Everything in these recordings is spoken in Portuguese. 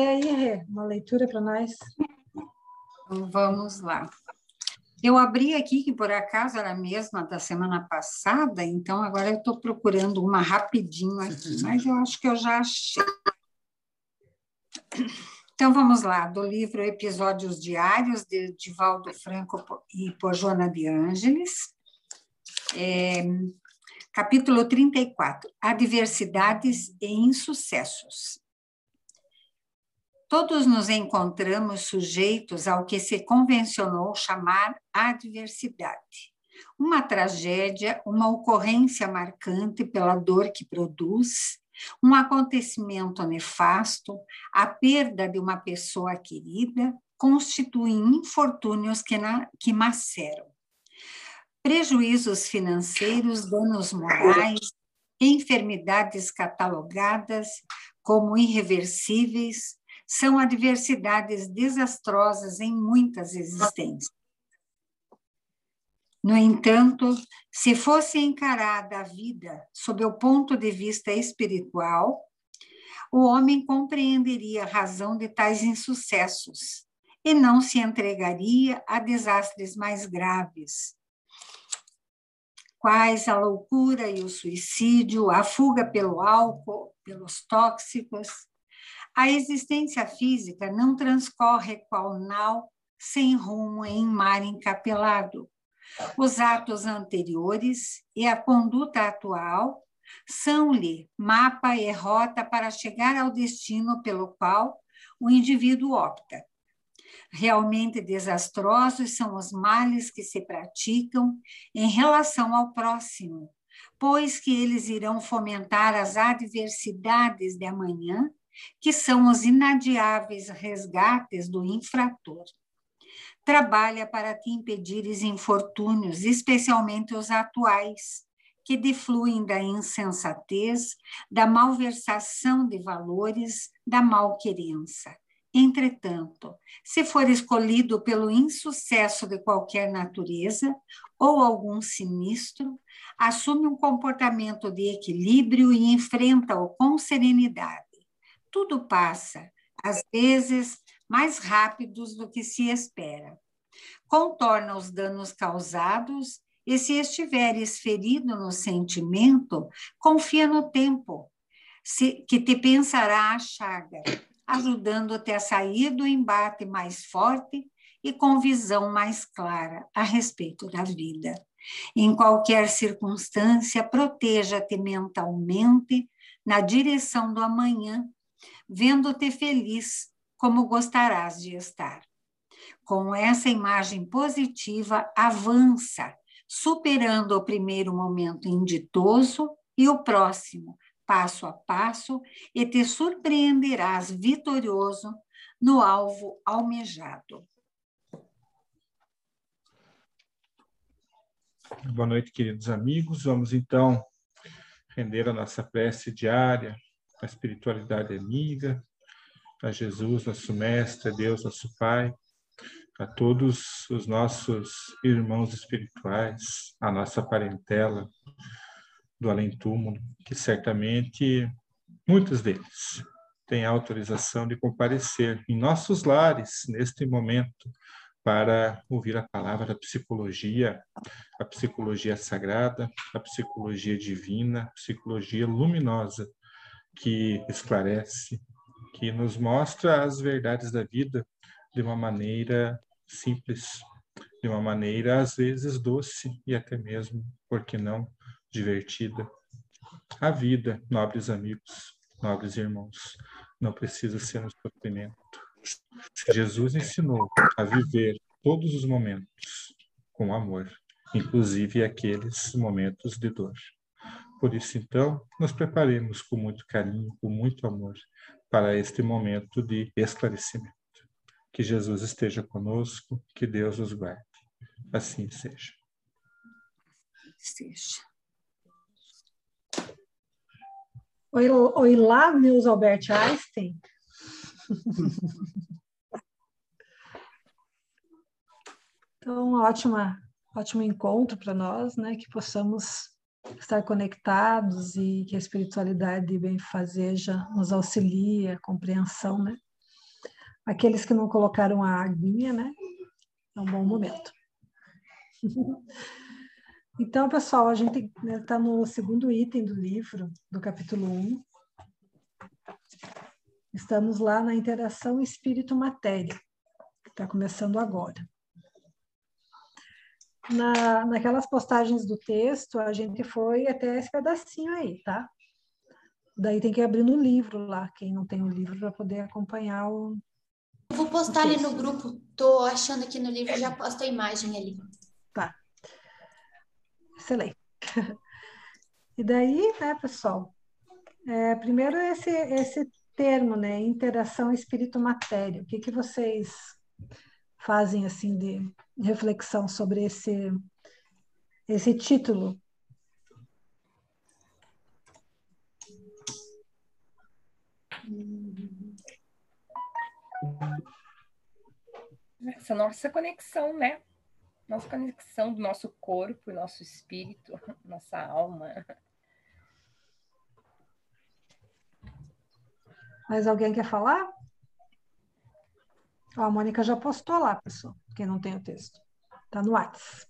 E aí, Rê, uma leitura para nós? Então, vamos lá. Eu abri aqui, que por acaso era a mesma da semana passada, então agora eu estou procurando uma rapidinho aqui, mas eu acho que eu já achei. Então vamos lá, do livro Episódios Diários, de Divaldo Franco e por Joana de Ângeles, é, capítulo 34, Adversidades e Insucessos. Todos nos encontramos sujeitos ao que se convencionou chamar adversidade. Uma tragédia, uma ocorrência marcante pela dor que produz, um acontecimento nefasto, a perda de uma pessoa querida, constituem infortúnios que, na, que maceram. Prejuízos financeiros, danos morais, enfermidades catalogadas como irreversíveis, são adversidades desastrosas em muitas existências. No entanto, se fosse encarada a vida sob o ponto de vista espiritual, o homem compreenderia a razão de tais insucessos e não se entregaria a desastres mais graves, quais a loucura e o suicídio, a fuga pelo álcool, pelos tóxicos. A existência física não transcorre qual nau sem rumo em mar encapelado os atos anteriores e a conduta atual são-lhe mapa e rota para chegar ao destino pelo qual o indivíduo opta. Realmente desastrosos são os males que se praticam em relação ao próximo, pois que eles irão fomentar as adversidades de amanhã, que são os inadiáveis resgates do infrator trabalha para te impedires infortúnios, especialmente os atuais, que defluem da insensatez, da malversação de valores, da malquerença. Entretanto, se for escolhido pelo insucesso de qualquer natureza ou algum sinistro, assume um comportamento de equilíbrio e enfrenta-o com serenidade. Tudo passa, às vezes mais rápidos do que se espera. Contorna os danos causados e, se estiveres ferido no sentimento, confia no tempo, que te pensará a chaga, ajudando-te a sair do embate mais forte e com visão mais clara a respeito da vida. Em qualquer circunstância, proteja-te mentalmente na direção do amanhã, vendo-te feliz como gostarás de estar. Com essa imagem positiva, avança, superando o primeiro momento inditoso e o próximo, passo a passo, e te surpreenderás vitorioso no alvo almejado. Boa noite, queridos amigos. Vamos então render a nossa prece diária, a espiritualidade amiga, a Jesus, nosso Mestre, a Deus, nosso Pai, a todos os nossos irmãos espirituais, a nossa parentela do além-túmulo, que certamente muitos deles têm autorização de comparecer em nossos lares neste momento para ouvir a palavra da psicologia, a psicologia sagrada, a psicologia divina, a psicologia luminosa que esclarece, que nos mostra as verdades da vida de uma maneira simples, de uma maneira às vezes doce e até mesmo, por que não, divertida. A vida, nobres amigos, nobres irmãos, não precisa ser um sofrimento. Jesus ensinou a viver todos os momentos com amor, inclusive aqueles momentos de dor. Por isso, então, nos preparemos com muito carinho, com muito amor, para este momento de esclarecimento. Que Jesus esteja conosco, que Deus os guarde. Assim seja. Seja. Oi, oi lá, meus Albert Einstein. Então, ótima, ótimo encontro para nós, né? Que possamos estar conectados e que a espiritualidade bem fazeja nos auxilie a compreensão, né? Aqueles que não colocaram a aguinha, né? É um bom momento. Então, pessoal, a gente está né, no segundo item do livro, do capítulo 1. Estamos lá na interação espírito-matéria, que está começando agora. Na, naquelas postagens do texto, a gente foi até esse pedacinho aí, tá? Daí tem que abrir no livro lá, quem não tem o livro, para poder acompanhar o. vou postar ali no grupo, tô achando aqui no livro, já posto a imagem ali. Tá. Excelente. E daí, né, pessoal? É, primeiro esse, esse termo, né? Interação espírito-matéria. O que, que vocês fazem assim de reflexão sobre esse, esse título? Essa nossa conexão, né? nossa conexão do nosso corpo, nosso espírito, nossa alma. Mais alguém quer falar? a Mônica já postou lá, pessoal, quem não tem o texto. Está no WhatsApp.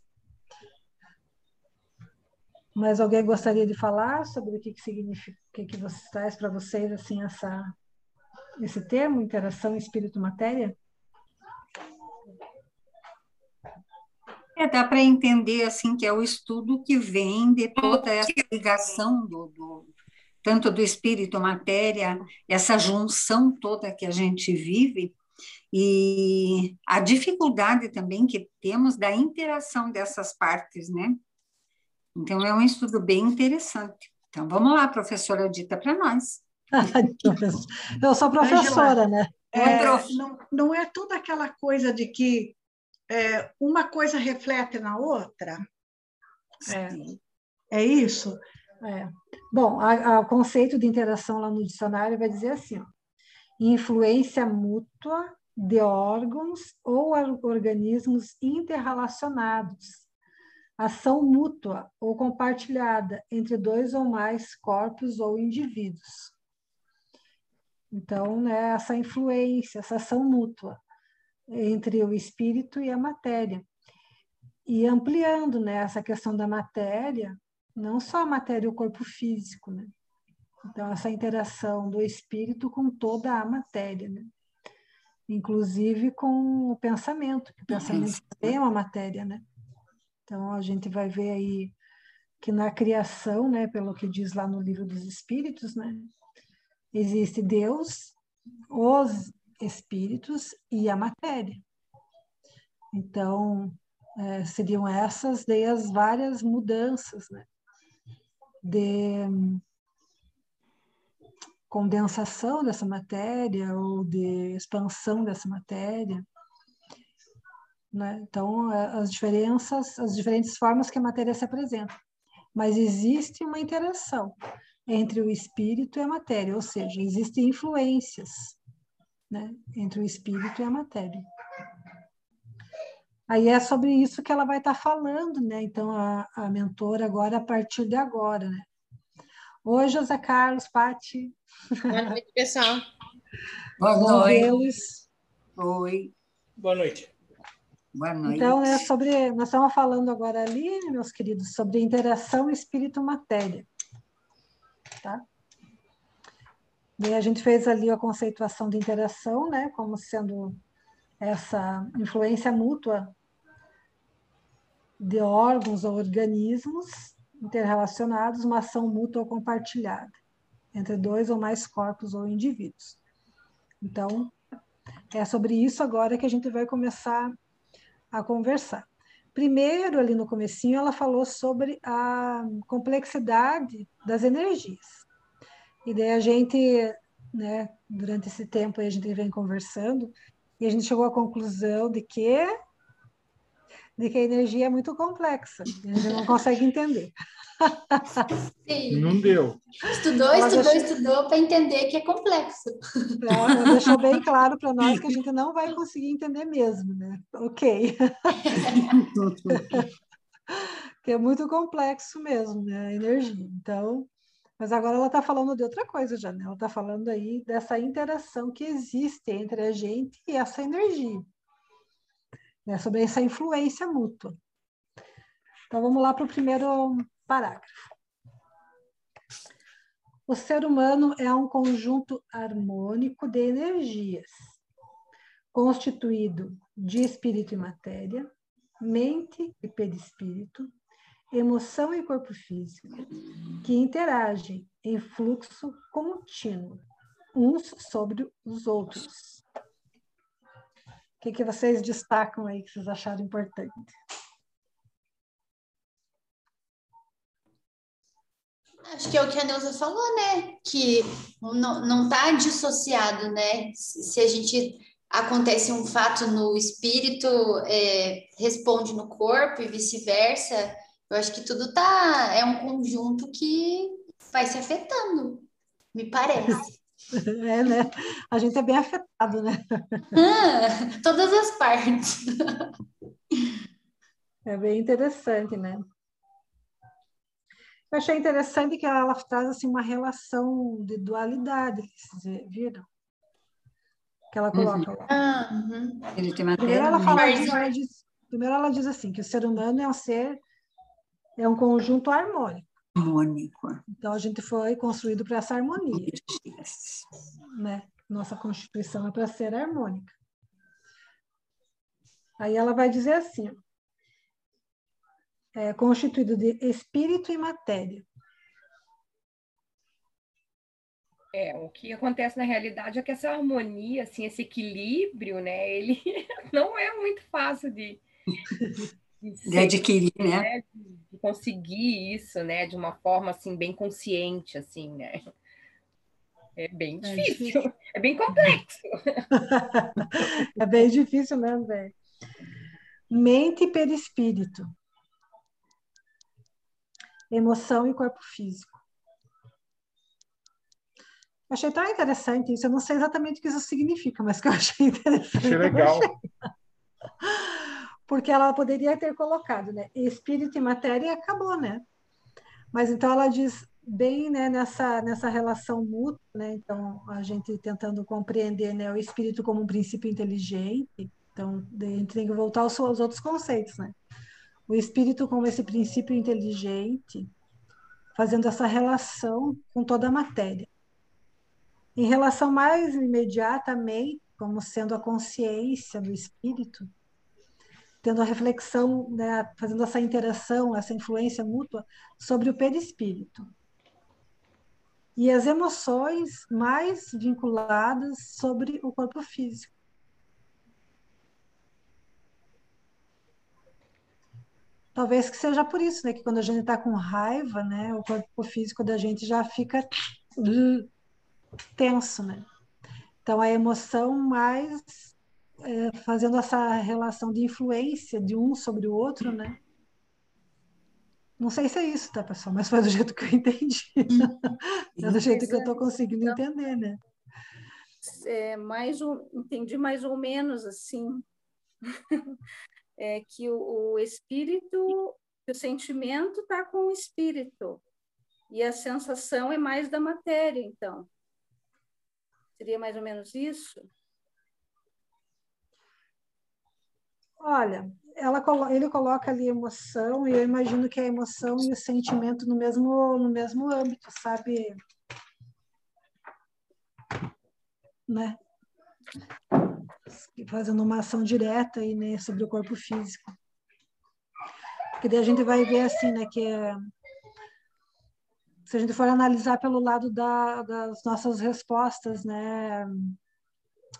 Mas alguém gostaria de falar sobre o que, que significa, o que, que traz para vocês assim essa, esse termo, interação espírito-matéria? É, dá para entender assim que é o estudo que vem de toda essa ligação do, do, tanto do espírito matéria, essa junção toda que a gente vive e a dificuldade também que temos da interação dessas partes, né? Então é um estudo bem interessante. Então vamos lá, professora dita para nós. Eu sou professora, né? É, não, não é toda aquela coisa de que é, uma coisa reflete na outra? É, é isso? É. Bom, o conceito de interação lá no dicionário vai dizer assim: ó, influência mútua de órgãos ou organismos interrelacionados, ação mútua ou compartilhada entre dois ou mais corpos ou indivíduos. Então, né, essa influência, essa ação mútua entre o espírito e a matéria. E ampliando né, essa questão da matéria, não só a matéria e o corpo físico, né? Então, essa interação do espírito com toda a matéria, né? Inclusive com o pensamento, que o pensamento também é uma matéria, né? Então, a gente vai ver aí que na criação, né, pelo que diz lá no livro dos Espíritos, né, existe Deus, os espíritos e a matéria. Então, é, seriam essas daí as várias mudanças, né? De condensação dessa matéria ou de expansão dessa matéria. Né? Então, é, as diferenças, as diferentes formas que a matéria se apresenta. Mas existe uma interação entre o espírito e a matéria, ou seja, existem influências né, entre o espírito e a matéria. Aí é sobre isso que ela vai estar falando, né? Então, a, a mentora agora, a partir de agora, né? Oi, José Carlos, Pati. Boa noite, pessoal. Boa noite. Oi. Boa noite. Boa noite. Então, é sobre, nós estamos falando agora ali, meus queridos, sobre interação espírito-matéria. Tá? E a gente fez ali a conceituação de interação, né, como sendo essa influência mútua de órgãos ou organismos interrelacionados, uma ação mútua compartilhada entre dois ou mais corpos ou indivíduos. Então, é sobre isso agora que a gente vai começar a conversar. Primeiro, ali no comecinho, ela falou sobre a complexidade das energias. E daí a gente, né, durante esse tempo a gente vem conversando e a gente chegou à conclusão de que de que a energia é muito complexa, a gente não consegue entender. Sim. Não deu. Estudou, Ela estudou, deixou... estudou para entender que é complexo. Ela deixou bem claro para nós que a gente não vai conseguir entender mesmo, né? Ok. que é muito complexo mesmo, né? A energia. Então, Mas agora ela está falando de outra coisa já, né? Ela está falando aí dessa interação que existe entre a gente e essa energia, né? sobre essa influência mútua. Então vamos lá para o primeiro parágrafo. O ser humano é um conjunto harmônico de energias, constituído de espírito e matéria, mente e perispírito, emoção e corpo físico, que interagem em fluxo contínuo, uns sobre os outros. Que, que vocês destacam aí que vocês acharam importante? Acho que é o que a Neuza falou, né? Que não está dissociado, né? Se a gente acontece um fato no espírito, é, responde no corpo e vice-versa. Eu acho que tudo tá é um conjunto que vai se afetando, me parece. É, né? A gente é bem afetado, né? Ah, todas as partes. É bem interessante, né? Eu achei interessante que ela traz assim, uma relação de dualidade, vocês viram? Que ela coloca uhum. lá. Ah, uhum. Primeiro ela, fala, ela diz, primeiro ela diz assim, que o ser humano é um ser, é um conjunto harmônico. Harmônico. Então a gente foi construído para essa harmonia. Né? Nossa constituição é para ser harmônica. Aí ela vai dizer assim, é constituído de espírito e matéria. É, o que acontece na realidade é que essa harmonia, assim, esse equilíbrio, né, ele não é muito fácil de, de, adquirir, né? né? De, conseguir isso, né, de uma forma, assim, bem consciente, assim, né? É bem difícil, é, difícil. é bem complexo. é bem difícil mesmo, velho. Mente e perispírito emoção e corpo físico. Achei tão interessante isso. Eu não sei exatamente o que isso significa, mas que eu achei interessante. Achei legal. Porque ela poderia ter colocado, né? Espírito e matéria e acabou, né? Mas então ela diz bem né, nessa, nessa relação mútua, né? Então, a gente tentando compreender né, o espírito como um princípio inteligente. Então, a gente tem que voltar aos, aos outros conceitos, né? o espírito como esse princípio inteligente, fazendo essa relação com toda a matéria. Em relação mais imediatamente, como sendo a consciência do espírito, tendo a reflexão, né, fazendo essa interação, essa influência mútua sobre o perispírito. E as emoções mais vinculadas sobre o corpo físico. Talvez que seja por isso, né? Que quando a gente está com raiva, né? O corpo físico da gente já fica tenso, né? Então a emoção mais é, fazendo essa relação de influência de um sobre o outro, né? Não sei se é isso, tá, pessoal? Mas foi do jeito que eu entendi. é do jeito que eu estou conseguindo entender, né? É, mais um, entendi mais ou menos assim. é que o, o espírito, o sentimento está com o espírito e a sensação é mais da matéria, então. Seria mais ou menos isso? Olha, ela, ele coloca ali emoção e eu imagino que a emoção e o sentimento no mesmo, no mesmo âmbito, sabe? Né? fazendo uma ação direta aí, né, sobre o corpo físico. Porque daí a gente vai ver assim, né, que é, se a gente for analisar pelo lado da, das nossas respostas, né,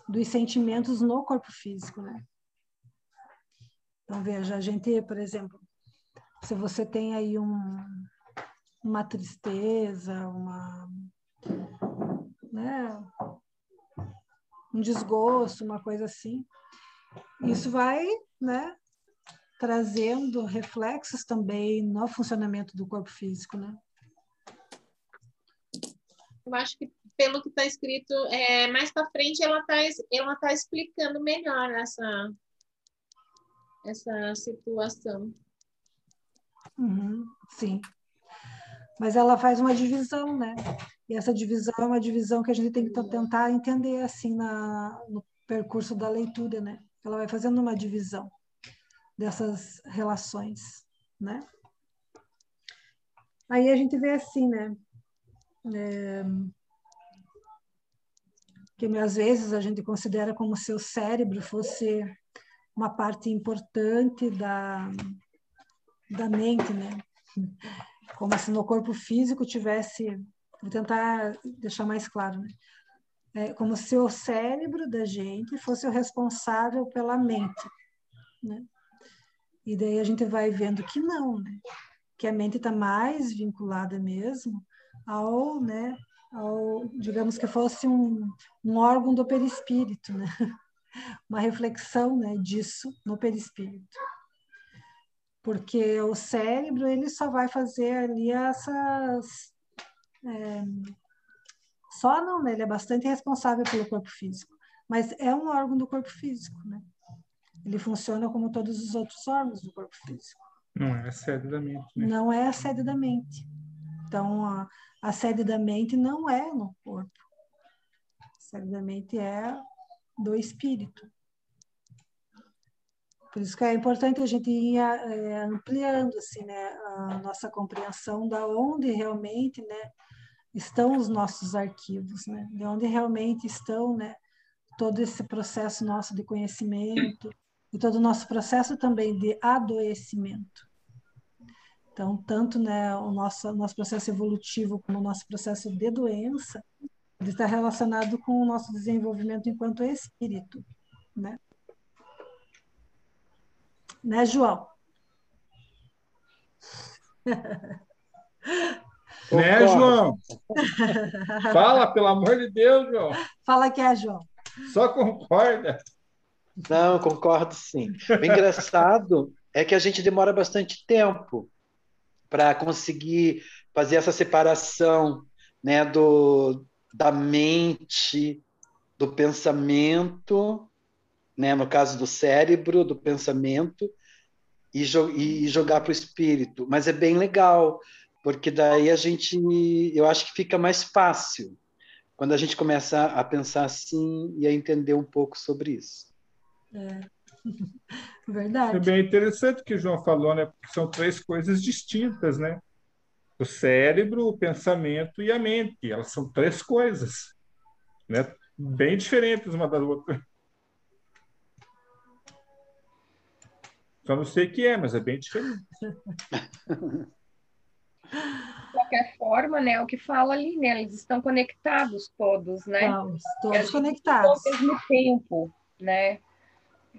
dos sentimentos no corpo físico, né. Então veja, a gente, por exemplo, se você tem aí um, uma tristeza, uma, né, um desgosto, uma coisa assim. Isso vai, né, trazendo reflexos também no funcionamento do corpo físico, né? Eu acho que pelo que está escrito, é, mais para frente ela está ela tá explicando melhor essa essa situação. Uhum, sim. mas ela faz uma divisão, né? E essa divisão é uma divisão que a gente tem que tentar entender assim na, no percurso da leitura, né? Ela vai fazendo uma divisão dessas relações, né? Aí a gente vê assim, né? É, que às vezes a gente considera como se o cérebro fosse uma parte importante da, da mente, né? Como se no corpo físico tivesse, vou tentar deixar mais claro, né? É como se o cérebro da gente fosse o responsável pela mente, né? E daí a gente vai vendo que não, né? Que a mente está mais vinculada mesmo ao, né? Ao, digamos que fosse um, um órgão do perispírito, né? Uma reflexão, né? Disso no perispírito porque o cérebro ele só vai fazer ali essas é, só não, né? Ele é bastante responsável pelo corpo físico, mas é um órgão do corpo físico, né? Ele funciona como todos os outros órgãos do corpo físico. Não é a sede da mente. Né? Não é a sede da mente. Então, a, a sede da mente não é no corpo. A sede da mente é do espírito. Por isso que é importante a gente ir é, ampliando assim, né, a nossa compreensão da onde realmente né, estão os nossos arquivos, né, de onde realmente estão né, todo esse processo nosso de conhecimento, e todo o nosso processo também de adoecimento. Então, tanto né, o nosso, nosso processo evolutivo como o nosso processo de doença, ele está relacionado com o nosso desenvolvimento enquanto espírito, né? Né, João? Né, João? Fala, pelo amor de Deus, João. Fala que é, João. Só concorda. Não, concordo sim. O engraçado é que a gente demora bastante tempo para conseguir fazer essa separação né, do, da mente, do pensamento, né, no caso do cérebro, do pensamento, e, jo e jogar para o espírito. Mas é bem legal, porque daí a gente, eu acho que fica mais fácil quando a gente começa a pensar assim e a entender um pouco sobre isso. É. Verdade. É bem interessante o que o João falou, né? Porque são três coisas distintas, né? O cérebro, o pensamento e a mente. Elas são três coisas, né? Bem diferentes uma da outra. Só não sei o que é, mas é bem diferente. De qualquer forma, né, o que fala ali, né, eles estão conectados todos, né? Estamos todos conectados. Ao mesmo tempo, né?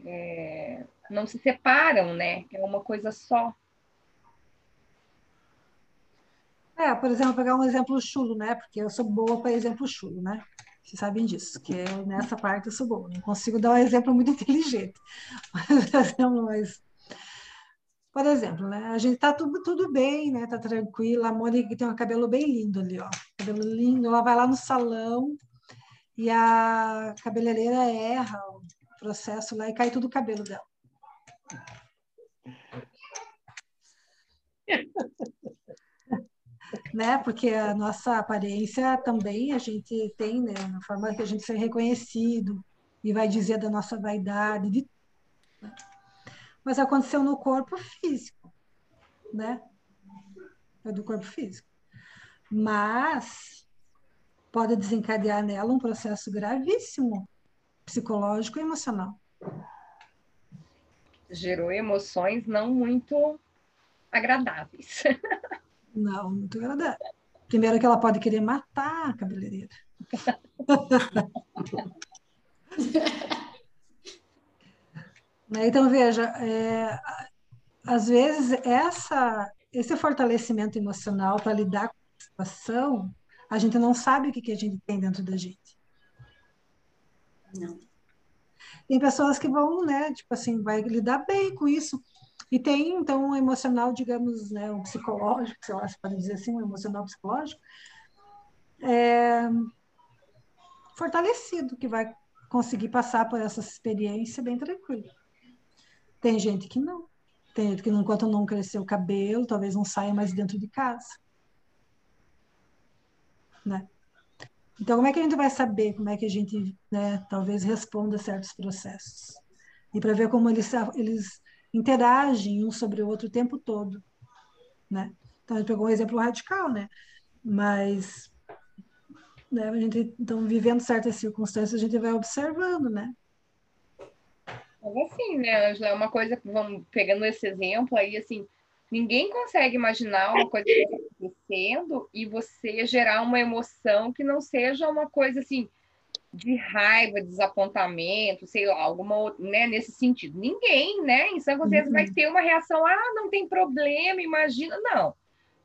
é, não se separam, né? É uma coisa só. É, por exemplo, pegar um exemplo chulo, né? Porque eu sou boa para exemplo chulo, né? Vocês sabem disso, que eu, nessa parte eu sou boa. Não consigo dar um exemplo muito inteligente. Mas, por exemplo, né? A gente tá tudo, tudo bem, né? Tá tranquila. A Mônica tem um cabelo bem lindo ali, ó. Cabelo lindo. Ela vai lá no salão e a cabeleireira erra processo lá e cai tudo o cabelo dela. né? Porque a nossa aparência também a gente tem, né? Na forma que a gente ser reconhecido e vai dizer da nossa vaidade, de... mas aconteceu no corpo físico, né? É do corpo físico. Mas pode desencadear nela um processo gravíssimo psicológico e emocional. Gerou emoções não muito agradáveis. Não, muito agradável. Primeiro que ela pode querer matar a cabeleireira. então, veja, é, às vezes essa, esse fortalecimento emocional para lidar com a situação, a gente não sabe o que, que a gente tem dentro da gente. Não. Tem pessoas que vão, né, tipo assim, vai lidar bem com isso. E tem, então, um emocional, digamos, né, um psicológico, sei lá, se pode dizer assim, um emocional psicológico, é, fortalecido, que vai conseguir passar por essa experiência bem tranquilo. Tem gente que não. Tem gente que, enquanto não cresceu o cabelo, talvez não saia mais dentro de casa. né? Então, como é que a gente vai saber como é que a gente, né, talvez responda a certos processos? E para ver como eles, eles interagem um sobre o outro o tempo todo, né? Então, a gente pegou um exemplo radical, né? Mas né, a gente, então, vivendo certas circunstâncias, a gente vai observando, né? Mas assim, né, Angela, é uma coisa que vamos pegando esse exemplo aí, assim, ninguém consegue imaginar uma coisa acontecendo e você gerar uma emoção que não seja uma coisa assim de raiva, desapontamento, sei lá, alguma né, nesse sentido. Ninguém, né, em São José uhum. vai ter uma reação, ah, não tem problema, imagina, não.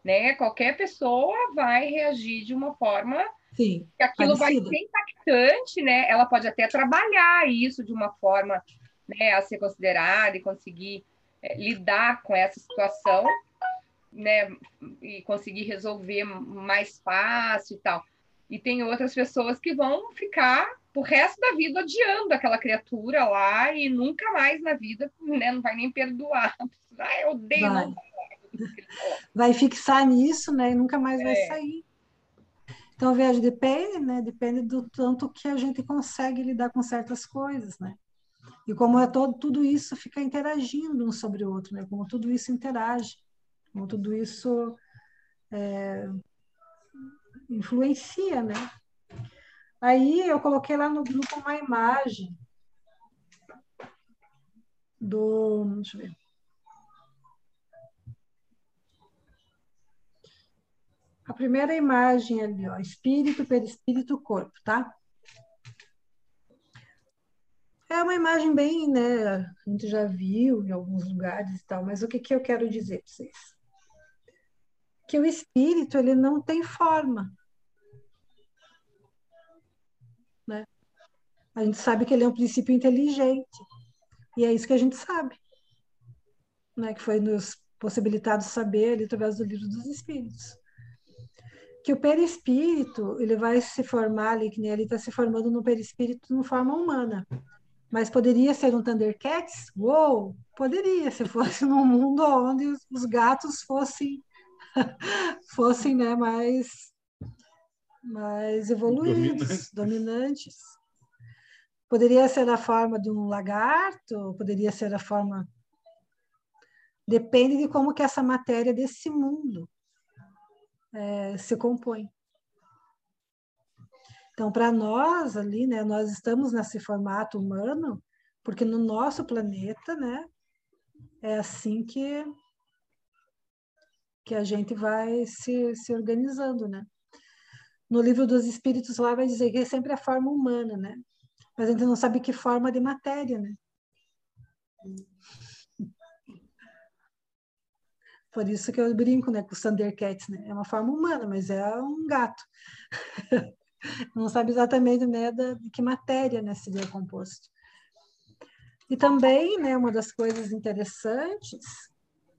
Né? Qualquer pessoa vai reagir de uma forma Sim, que aquilo parecida. vai ser impactante, né? Ela pode até trabalhar isso de uma forma né, a ser considerada e conseguir é, lidar com essa situação, né, e conseguir resolver mais fácil e tal. E tem outras pessoas que vão ficar o resto da vida odiando aquela criatura lá e nunca mais na vida, né, não vai nem perdoar. Ah, eu odeio. Vai, não. vai fixar nisso, né, e nunca mais é. vai sair. Então, veja, depende, né? Depende do tanto que a gente consegue lidar com certas coisas, né? E como é todo, tudo isso fica interagindo um sobre o outro, né? Como tudo isso interage, como tudo isso é, influencia, né? Aí eu coloquei lá no grupo uma imagem do, deixa eu ver. A primeira imagem ali, ó, espírito, perispírito, corpo, tá? É uma imagem bem, né? A gente já viu em alguns lugares e tal, mas o que, que eu quero dizer para vocês? Que o espírito, ele não tem forma. Né? A gente sabe que ele é um princípio inteligente. E é isso que a gente sabe. Né? Que foi nos possibilitado saber ali através do livro dos espíritos que o perispírito ele vai se formar ali, que nem ele está se formando no perispírito no forma humana. Mas poderia ser um Thundercats? Uou! Poderia, se fosse num mundo onde os gatos fossem, fossem né, mais, mais evoluídos, dominantes. dominantes. Poderia ser a forma de um lagarto, poderia ser a forma. Depende de como que essa matéria desse mundo é, se compõe. Então, para nós ali, né, nós estamos nesse formato humano, porque no nosso planeta, né, é assim que que a gente vai se, se organizando, né? No livro dos Espíritos lá vai dizer que é sempre a forma humana, né? Mas a gente não sabe que forma de matéria, né? Por isso que eu brinco, né, com o Thundercats, né? É uma forma humana, mas é um gato. não sabe exatamente né, de que matéria né, seria composto. E também, né, uma das coisas interessantes,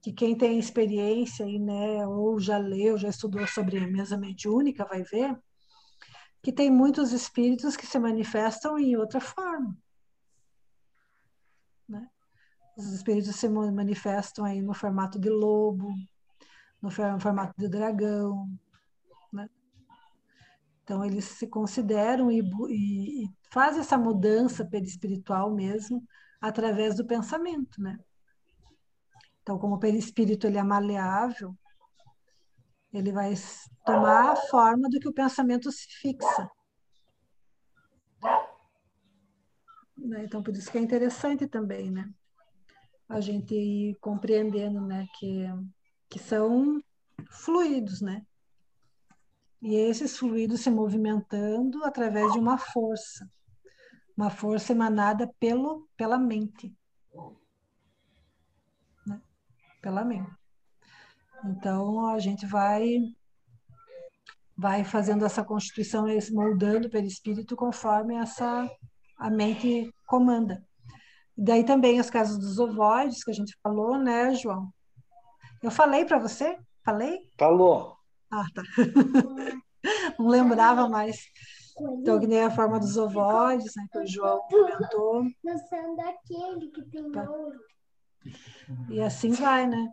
que quem tem experiência né, ou já leu, já estudou sobre a mesa mediúnica, vai ver, que tem muitos espíritos que se manifestam em outra forma. Né? Os espíritos se manifestam aí no formato de lobo, no formato de dragão, né? Então, eles se consideram e, e, e fazem essa mudança perispiritual mesmo através do pensamento, né? Então, como o perispírito ele é maleável, ele vai tomar a forma do que o pensamento se fixa. Né? Então, por isso que é interessante também, né? A gente ir compreendendo, né? Que, que são fluidos, né? e esses fluidos se movimentando através de uma força, uma força emanada pelo, pela mente. Pela mente. Então, a gente vai vai fazendo essa constituição, moldando pelo espírito conforme essa a mente comanda. Daí também os casos dos ovoides que a gente falou, né, João? Eu falei para você? Falei? Falou. Ah, tá. Não lembrava mais. Então, que nem a forma dos ovoides, né, que o João comentou. Noção daquele que tem tá. ouro. E assim vai, né?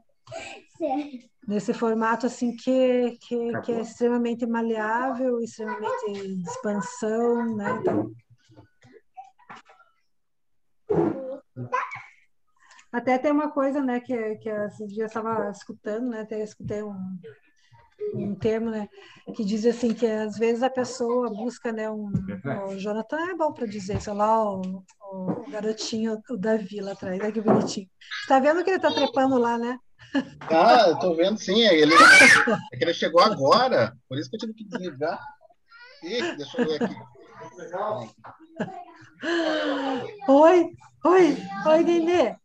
nesse formato assim que, que, que, é extremamente maleável, extremamente de expansão, né? Então, até tem uma coisa, né, que, que esses dias estava escutando, né, até escutei um, um termo, né, que diz assim que às vezes a pessoa busca, né, um, o Jonathan é bom para dizer, sei lá, o, o, garotinho, o Davi lá atrás, olha que bonitinho. Está vendo que ele está trepando lá, né? Ah, eu tô vendo sim, ele, é que ele chegou agora, por isso que eu tive que desligar. Ih, deixa eu ver aqui. Oi, oi, oi, Nenê.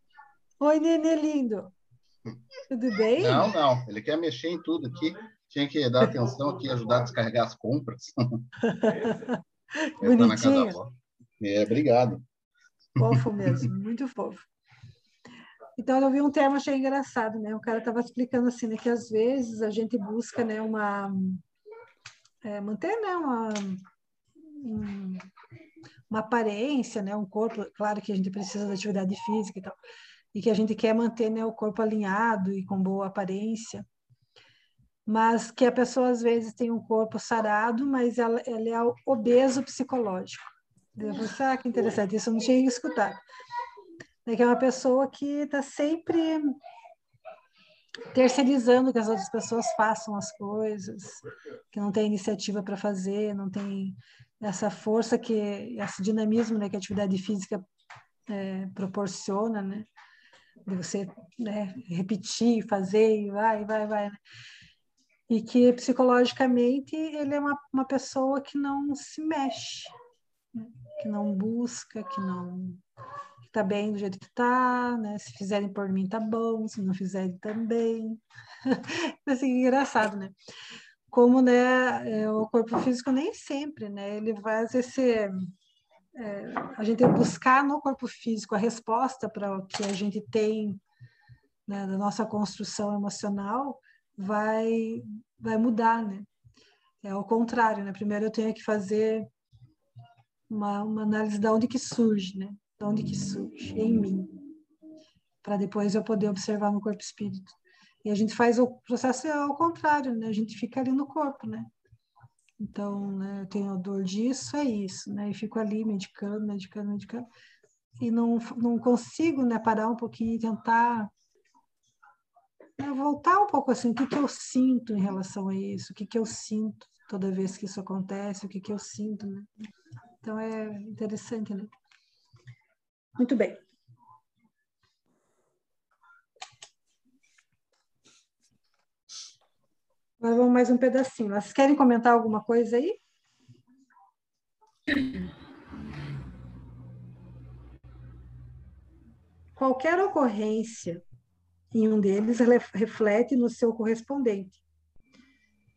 Oi, Nenê lindo. Tudo bem? Não, não, ele quer mexer em tudo aqui tinha que dar atenção aqui, ajudar a descarregar as compras. Bonitinho. É, obrigado. Fofo mesmo, muito fofo. Então, eu vi um termo, achei engraçado, né? O cara estava explicando assim, né, que às vezes a gente busca, né, uma... É, manter, né, uma... Um, uma aparência, né, um corpo, claro que a gente precisa da atividade física e tal, e que a gente quer manter, né, o corpo alinhado e com boa aparência, mas que a pessoa às vezes tem um corpo sarado, mas ela, ela é obeso psicológico. Eu pensei, ah, que interessante, isso eu não tinha escutado. É que é uma pessoa que está sempre terceirizando que as outras pessoas façam as coisas, que não tem iniciativa para fazer, não tem essa força que, esse dinamismo né, que a atividade física é, proporciona, né? De você né, repetir, fazer, e vai, vai, vai. Né? E que psicologicamente ele é uma, uma pessoa que não se mexe, né? que não busca, que não está bem do jeito que está, né? Se fizerem por mim tá bom, se não fizerem também. assim, engraçado, né? Como né, é, o corpo físico nem sempre, né? Ele vai ser é, a gente buscar no corpo físico a resposta para o que a gente tem né, da nossa construção emocional vai, vai mudar, né? É ao contrário, né? Primeiro eu tenho que fazer uma, uma análise de onde que surge, né? De onde que surge em mim, para depois eu poder observar no corpo espírito. E a gente faz o processo ao contrário, né? A gente fica ali no corpo, né? Então, né, eu tenho dor disso, é isso, né? E fico ali medicando, medicando, medicando. E não, não consigo, né, parar um pouquinho e tentar é voltar um pouco assim, o que, que eu sinto em relação a isso, o que, que eu sinto toda vez que isso acontece, o que, que eu sinto, né? Então é interessante, né? Muito bem. Agora vamos mais um pedacinho. Vocês querem comentar alguma coisa aí? Qualquer ocorrência em um deles reflete no seu correspondente,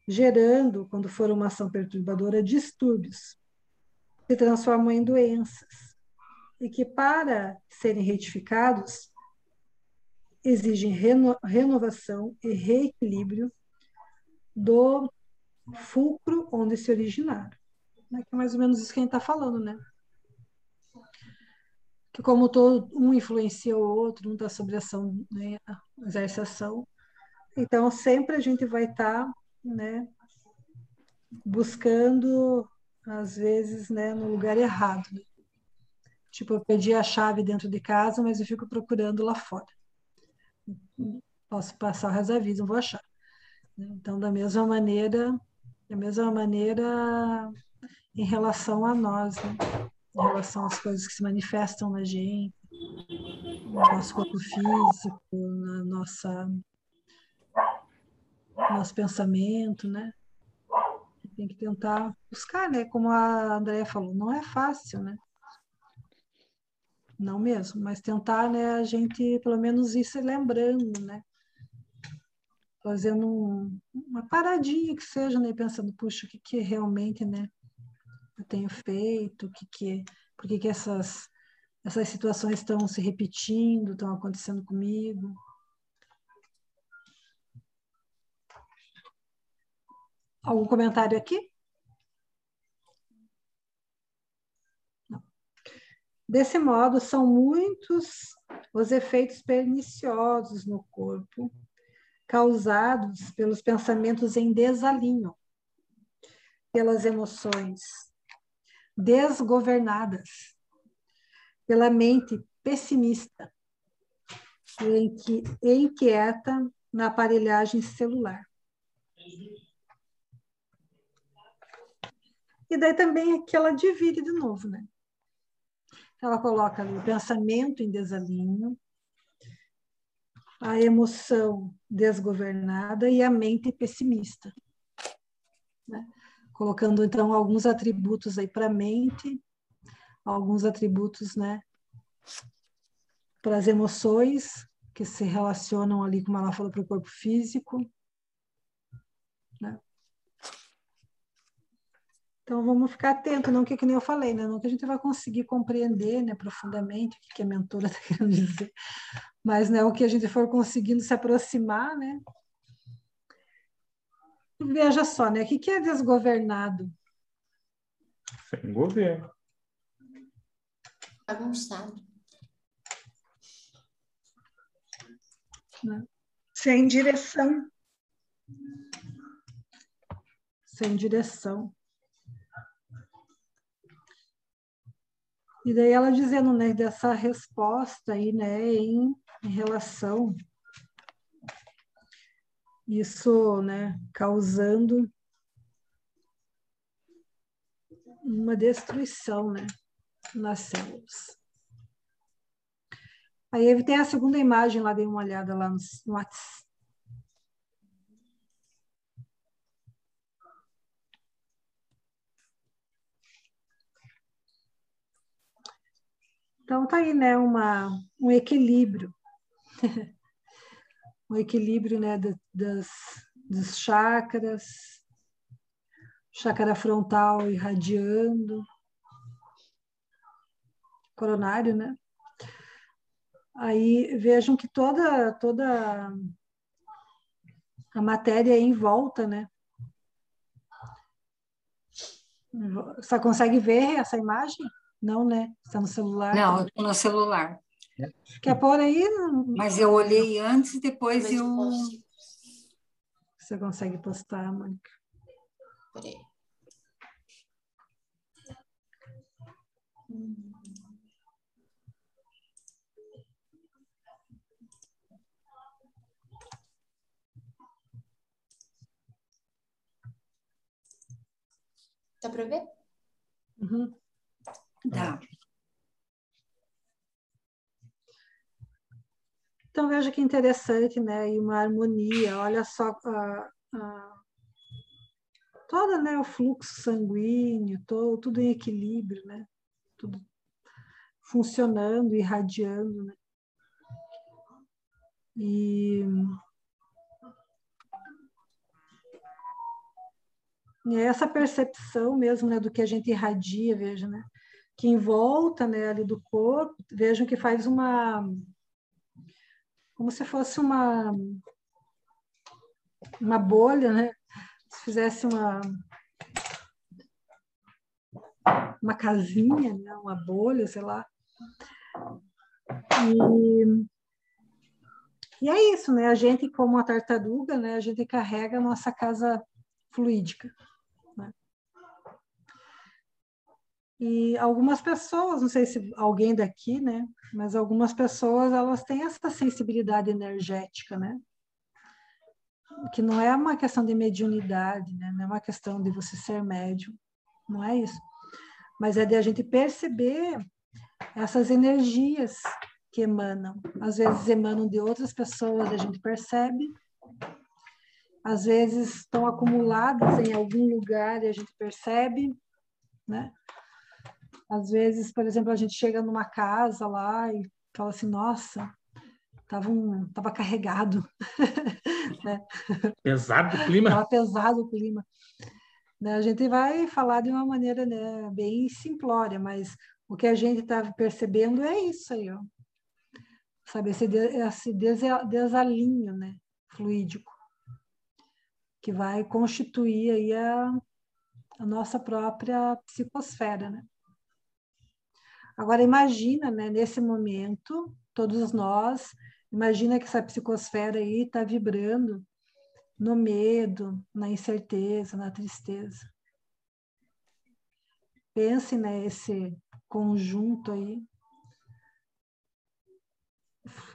gerando, quando for uma ação perturbadora, distúrbios, que se transformam em doenças, e que, para serem retificados, exigem reno, renovação e reequilíbrio do fulcro onde se originaram. É, é mais ou menos isso que a gente está falando, né? Que como todo um influencia o outro, um está sobre ação, né, exerce ação. Então sempre a gente vai estar, tá, né, buscando às vezes, né, no lugar errado. Tipo, eu perdi a chave dentro de casa, mas eu fico procurando lá fora. Posso passar o resto da vida, não vou achar. Então, da mesma maneira, da mesma maneira em relação a nós, né? Em relação às coisas que se manifestam na gente, no nosso corpo físico, na nossa nosso pensamento, né? Tem que tentar buscar, né? Como a Andrea falou, não é fácil, né? Não mesmo, mas tentar, né? A gente pelo menos ir se lembrando, né? Fazendo um, uma paradinha que seja, né? Pensando, puxa, o que, que realmente, né? Eu tenho feito, que que, por que, que essas, essas situações estão se repetindo, estão acontecendo comigo. Algum comentário aqui? Desse modo, são muitos os efeitos perniciosos no corpo causados pelos pensamentos em desalinho, pelas emoções desgovernadas, pela mente pessimista e inquieta na aparelhagem celular. E daí também é que ela divide de novo, né? Ela coloca ali o pensamento em desalinho, a emoção desgovernada e a mente pessimista. Né? Colocando, então, alguns atributos aí para a mente, alguns atributos, né, para as emoções, que se relacionam ali, como ela falou, para o corpo físico. Né? Então, vamos ficar atento, não que, que nem eu falei, né? não que a gente vai conseguir compreender né, profundamente o que a mentora está querendo dizer, mas né, o que a gente for conseguindo se aproximar, né? Veja só, né? O que é desgovernado? Sem governo. Bagunçado. Sem direção. Sem direção. E daí ela dizendo, né, dessa resposta aí, né, em, em relação isso, né, causando uma destruição, né, nas células. Aí tem a segunda imagem lá, dei uma olhada lá no, no WhatsApp. Então tá aí, né, uma, um equilíbrio. um equilíbrio, né, das, dos chakras, chácara frontal irradiando, coronário, né? Aí vejam que toda toda a matéria é em volta, né? Você consegue ver essa imagem? Não, né? Está no celular? Não, estou no celular. Quer pôr aí? Mas eu olhei antes e depois eu. Você consegue postar, Mônica? Peraí. Dá para ver? Uhum. Dá. Então, veja que interessante, né? E uma harmonia, olha só a, a, toda, né, o fluxo sanguíneo, todo, tudo em equilíbrio, né? Tudo funcionando, irradiando, né? E é essa percepção mesmo, né, do que a gente irradia, veja, né? que em volta né, ali do corpo, vejam que faz uma. Como se fosse uma. uma bolha, né? Se fizesse uma. uma casinha, né? uma bolha, sei lá. E, e é isso, né? A gente, como a tartaruga, né? A gente carrega a nossa casa fluídica. E algumas pessoas, não sei se alguém daqui, né? Mas algumas pessoas, elas têm essa sensibilidade energética, né? Que não é uma questão de mediunidade, né? Não é uma questão de você ser médium, não é isso. Mas é de a gente perceber essas energias que emanam. Às vezes emanam de outras pessoas, a gente percebe. Às vezes estão acumuladas em algum lugar e a gente percebe, né? Às vezes, por exemplo, a gente chega numa casa lá e fala assim, nossa, tava, um, tava carregado. né? Pesado o clima. Tava pesado o clima. Né? A gente vai falar de uma maneira né, bem simplória, mas o que a gente está percebendo é isso aí, ó. Sabe, esse, esse desalinho né, fluídico, que vai constituir aí a, a nossa própria psicosfera, né? Agora imagina, né, nesse momento, todos nós Imagina que essa psicosfera aí está vibrando no medo, na incerteza, na tristeza. Pense nesse conjunto aí,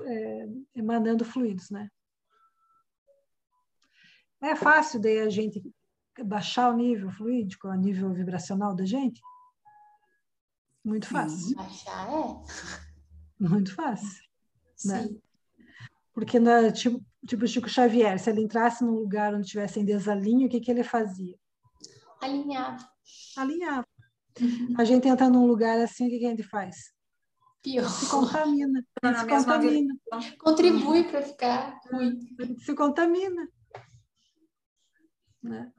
é, emanando fluidos, né? É fácil daí a gente baixar o nível fluídico, o nível vibracional da gente? Muito fácil. Baixar é. Muito fácil. Né? Sim. Porque, na, tipo, tipo Chico Xavier, se ele entrasse num lugar onde tivesse em desalinho, o que, que ele fazia? Alinhava. Alinhava. A gente entra num lugar assim, o que, que a gente faz? Pior. Se contamina. Gente se contamina. Contribui para ficar ruim. Se contamina. Né?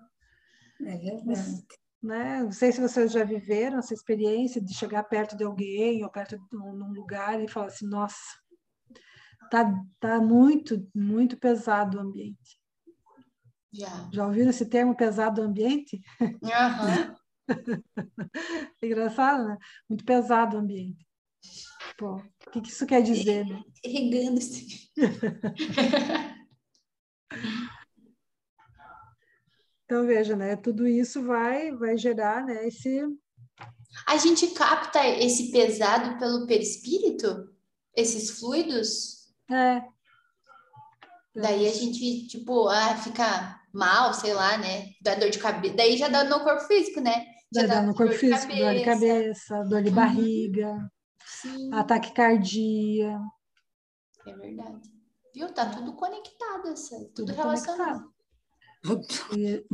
É verdade. Né? Não sei se vocês já viveram essa experiência de chegar perto de alguém ou perto de um lugar e falar assim, nossa, tá, tá muito, muito pesado o ambiente. Já. Já ouviram esse termo pesado o ambiente? Aham. É engraçado, né? Muito pesado o ambiente. Pô, o que, que isso quer dizer, né? Regando-se. Então, veja, né? Tudo isso vai, vai gerar né, esse, A gente capta esse pesado pelo perispírito? Esses fluidos? É. Daí a gente, tipo, ah, fica mal, sei lá, né? Dá dor de cabeça. Daí já dá no corpo físico, né? Já Vai dar no corpo físico, dor de cabeça, dor de Uhum. barriga, Sim, ataque cardíaco, é verdade. Viu? Tá tudo conectado, essa, tudo, tudo relacionado. conectado. E,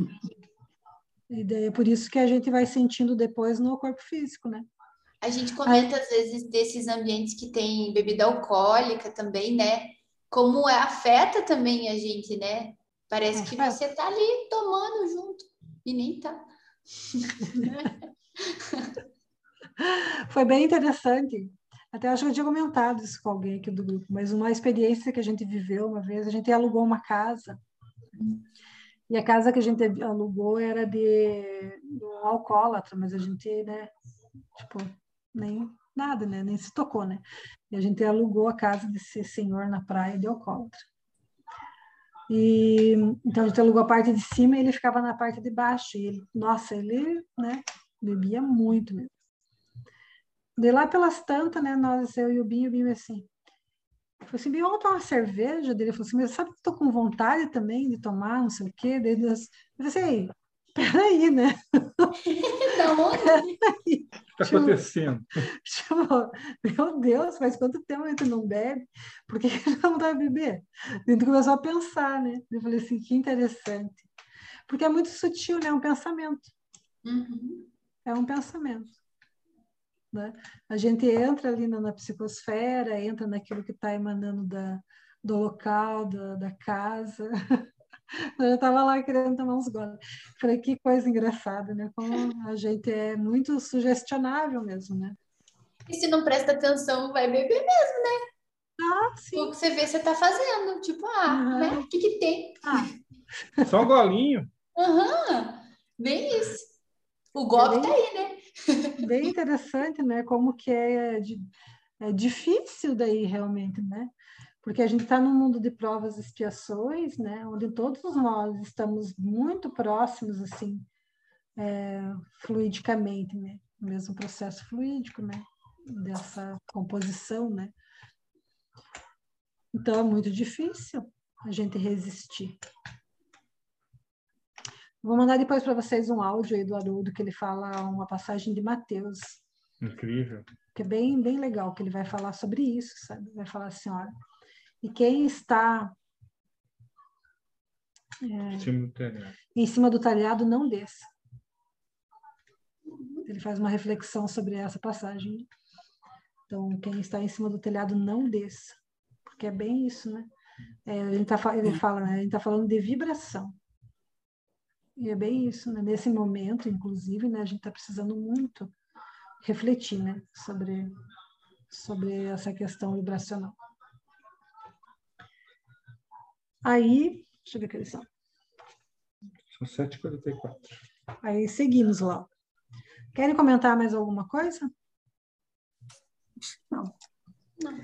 e daí é por isso que a gente vai sentindo depois no corpo físico, né? A gente comenta às vezes desses ambientes que tem bebida alcoólica também, né? Como é- afeta também a gente, né? Parece que Afeta. você tá ali tomando junto e nem tá. Foi bem interessante. Até acho que eu tinha comentado isso com alguém aqui do grupo, mas uma experiência que a gente viveu uma vez, a gente alugou uma casa. E a casa que a gente alugou era de um alcoólatra, mas a gente, né, tipo, nem nada, né, nem se tocou, né? E a gente alugou a casa desse senhor na praia de alcoólatra. E então a gente alugou a parte de cima e ele ficava na parte de baixo. E ele, nossa, ele, né, bebia muito mesmo. De lá pelas tantas, né, nós, eu e o Binho, o Binho assim, falei assim, Binho, vamos tomar uma cerveja? Daí Ele falou assim, mas sabe que eu tô com vontade também de tomar, não sei o quê. Daí eu falei assim, peraí, né? Da onde? O que está acontecendo? Tipo, meu Deus, faz quanto tempo a gente não bebe? Por que que a gente não vai beber? A gente começou a pensar, né? Eu falei assim, que interessante. Porque é muito sutil, né? É um pensamento. Uhum. É um pensamento. Né? A gente entra ali na, na psicosfera, entra naquilo que está emanando da, do local, da, da casa. Eu estava lá querendo tomar uns goles. Falei, que coisa engraçada, né? Como a gente é muito sugestionável mesmo, né? E se não presta atenção, vai beber mesmo, né? Ah, O sim. que você vê, você tá fazendo. Tipo, ah, Uhum. né? O que que tem? Ah, Só um golinho. Aham, bem isso. O golpe bem- tá aí, né? Bem interessante, né? Como que é, di- é difícil daí realmente, né? Porque a gente está num mundo de provas e expiações, né? Onde todos nós estamos muito próximos, assim, é, fluidicamente, né? O mesmo processo fluídico, né? Dessa composição, né? Então é muito difícil a gente resistir. Vou mandar depois para vocês um áudio aí do Haroldo que ele fala uma passagem de Mateus, Incrível. que é bem, bem legal, que ele vai falar sobre isso, sabe? Vai falar assim, olha, e quem está Em cima do telhado. em cima do talhado não desça. Ele faz uma reflexão sobre essa passagem. Então, quem está em cima do telhado não desça, porque é bem isso, né? É, a gente tá, ele fala, né? Gente está falando de vibração. E é bem isso, né? Nesse momento, inclusive, né? A gente está precisando muito refletir, né? Sobre, sobre essa questão vibracional. Aí, deixa eu ver o que eles são. São 7h44. Aí seguimos lá. Querem comentar mais alguma coisa? Não. Não.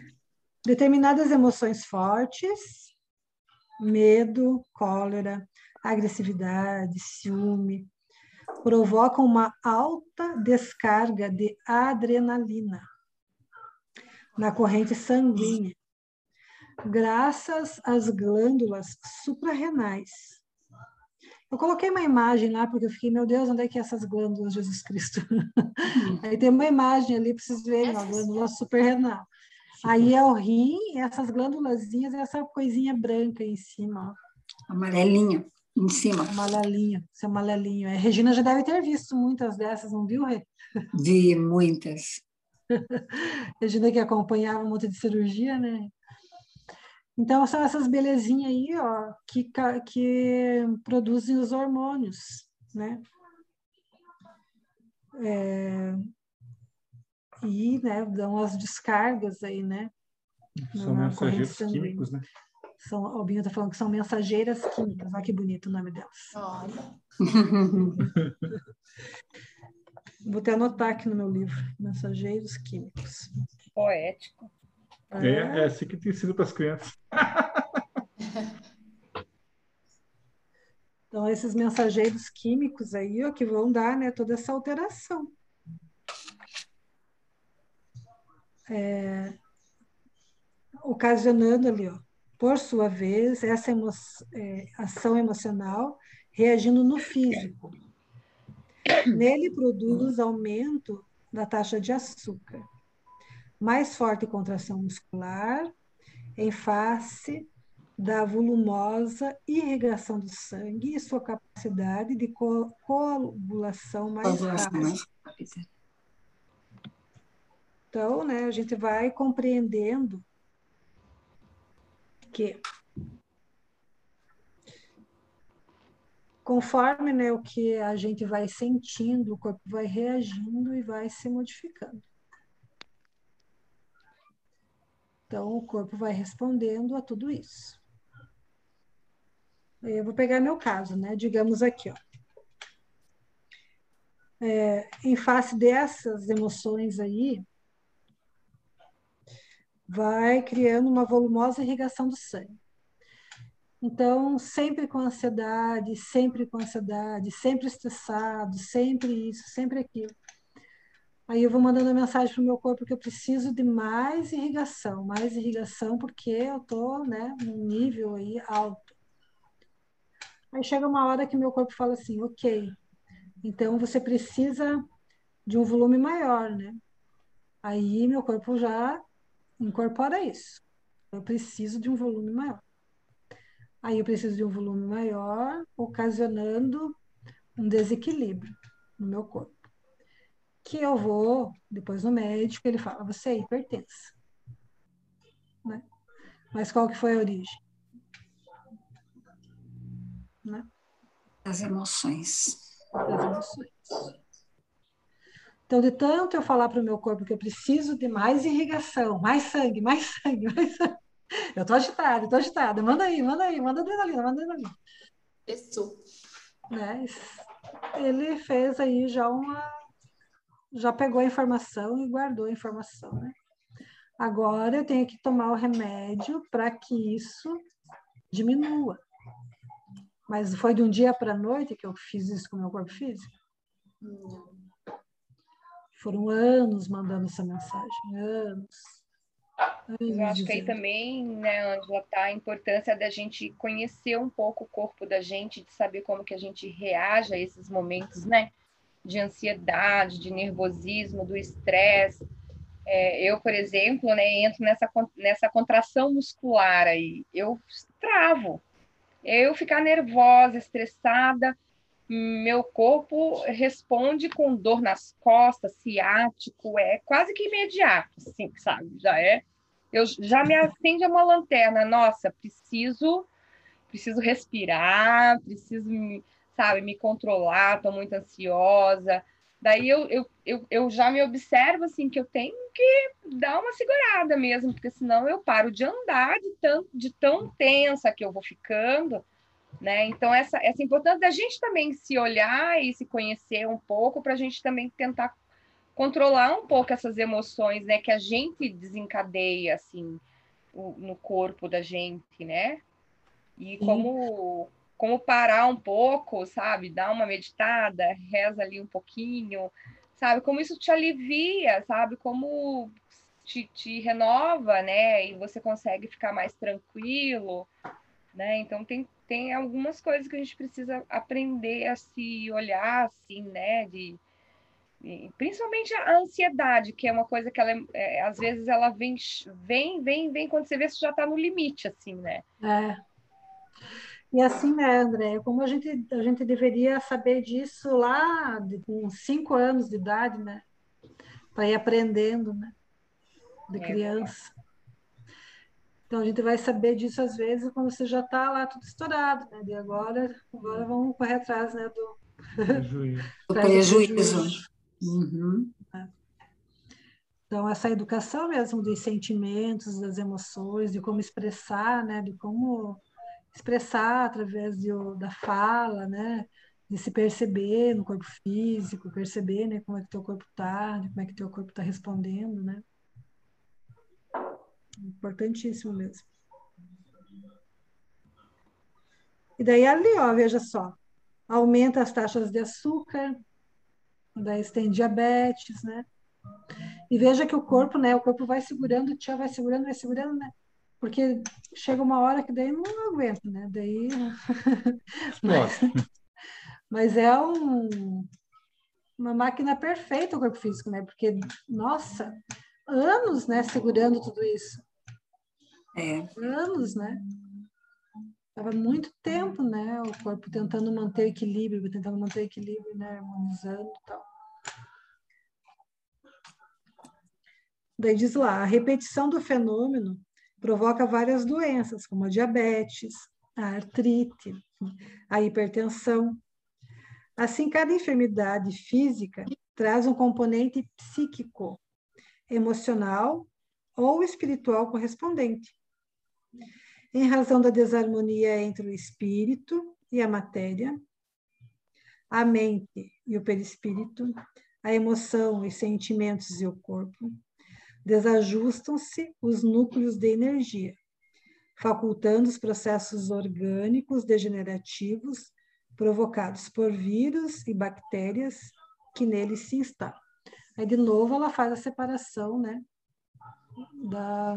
Determinadas emoções fortes, medo, cólera, agressividade, ciúme, provocam uma alta descarga de adrenalina na corrente sanguínea, graças às glândulas suprarrenais. Eu coloquei uma imagem lá porque eu fiquei, meu Deus, onde é que é essas glândulas, Jesus Cristo? Uhum. Aí tem uma imagem ali para vocês verem, a glândula suprarrenal. Aí é o rim, essas glândulazinhas e essa coisinha branca em cima. Ó. Amarelinha em cima. Amarelinho, seu amarelinho. É, Regina já deve ter visto muitas dessas, não viu, Rê? Vi muitas. Regina que acompanhava um monte de cirurgia, né? Então, são essas belezinhas aí, ó, que, que produzem os hormônios, né? É, e, né, dão as descargas aí, né? São mensageiros químicos, né? São, o Binho está falando que são mensageiras químicas. Olha que bonito o nome delas. Olha. Vou até anotar aqui no meu livro, Mensageiros Químicos. Poético. É, é assim que tem sido para as crianças. Então, esses mensageiros químicos aí, ó, que vão dar né, toda essa alteração. É, ocasionando ali, ó, por sua vez, essa emo é, ação emocional reagindo no físico. Nele produz aumento da taxa de açúcar, mais forte contração muscular, em face da volumosa irrigação do sangue e sua capacidade de co coagulação mais rápida. Então, né, a gente vai compreendendo conforme né, o que a gente vai sentindo, o corpo vai reagindo e vai se modificando. Então, o corpo vai respondendo a tudo isso. Eu vou pegar meu caso, né? Digamos aqui, ó. É, em face dessas emoções aí, vai criando uma volumosa irrigação do sangue. Então, sempre com ansiedade, sempre com ansiedade, sempre estressado, sempre isso, sempre aquilo. Aí eu vou mandando a mensagem para o meu corpo que eu preciso de mais irrigação, mais irrigação, porque eu estou né, num nível aí alto. Aí chega uma hora que meu corpo fala assim, ok, então você precisa de um volume maior, né? Aí meu corpo já incorpora isso. Eu preciso de um volume maior. Aí eu preciso de um volume maior, ocasionando um desequilíbrio no meu corpo. Que eu vou, depois no médico, ele fala, você é hipertensa. Né? Mas qual que foi a origem? Né? As emoções. As emoções. Então, de tanto eu falar para o meu corpo que eu preciso de mais irrigação, mais sangue, mais sangue, mais sangue. Eu estou agitada, estou agitada. Manda aí, manda aí, manda adrenalina, manda adrenalina. Isso. Né? Ele fez aí já uma. Já pegou a informação e guardou a informação, né? Agora eu tenho que tomar o remédio para que isso diminua. Mas foi de um dia para a noite que eu fiz isso com o meu corpo físico? Não. Foram anos mandando essa mensagem, anos. anos Eu acho que aí também, né, Angela, tá a importância da gente conhecer um pouco o corpo da gente, de saber como que a gente reage a esses momentos, né? De ansiedade, de nervosismo, do estresse. É, eu, por exemplo, né, entro nessa, nessa contração muscular aí. Eu travo. Eu ficar nervosa, estressada, meu corpo responde com dor nas costas, ciático, é quase que imediato, assim, sabe? Já é. Eu já me acende uma lanterna, nossa, preciso preciso respirar, preciso, sabe, me controlar, estou muito ansiosa. Daí eu, eu, eu, eu já me observo assim que eu tenho que dar uma segurada mesmo, porque senão eu paro de andar de tão, de tão tensa que eu vou ficando né? Então, essa, essa importância da gente também se olhar e se conhecer um pouco, para a gente também tentar controlar um pouco essas emoções né, que a gente desencadeia, assim. no corpo da gente, né? E como, como parar um pouco, sabe? Dar uma meditada, reza ali um pouquinho, sabe? Como isso te alivia, sabe? Como te, te renova, né? E você consegue ficar mais tranquilo, né? Então tem, tem algumas coisas que a gente precisa aprender a se olhar assim, né? De, principalmente a ansiedade, que é uma coisa que ela é, é, às vezes ela vem, vem, vem, vem quando você vê se já está no limite, assim, né? É. E assim, né, André, como a gente, a gente deveria saber disso lá de, com cinco anos de idade, né? Para ir aprendendo, né? De é, criança. Então a gente vai saber disso às vezes quando você já está lá tudo estourado, né? E agora, agora vamos correr atrás, né? Do prejuízo. do prejuízo. Uhum. É. Então, essa educação mesmo dos sentimentos, das emoções, de como expressar, né? De como expressar através de, da fala, né? De se perceber no corpo físico, perceber, né? Como é que teu corpo está, como é que teu corpo está respondendo, né? Importantíssimo mesmo. E daí ali, ó, veja só, aumenta as taxas de açúcar, daí tem diabetes, né? E veja que o corpo, né? O corpo vai segurando, o tia vai segurando, vai segurando, né? Porque chega uma hora que daí não aguenta, né? Daí. mas, mas é um, uma máquina perfeita o corpo físico, né? Porque, nossa, anos, né? Segurando tudo isso. É. Anos, né? Estava muito tempo, né? O corpo tentando manter equilíbrio, tentando manter equilíbrio, né? Harmonizando e tal. Daí diz lá, a repetição do fenômeno provoca várias doenças, como a diabetes, a artrite, a hipertensão. Assim, cada enfermidade física traz um componente psíquico, emocional ou espiritual correspondente em razão da desarmonia entre o espírito e a matéria, a mente e o perispírito, a emoção, os sentimentos e o corpo, desajustam-se os núcleos de energia, facultando os processos orgânicos degenerativos provocados por vírus e bactérias que neles se instalam. Aí, de novo, ela faz a separação né, da,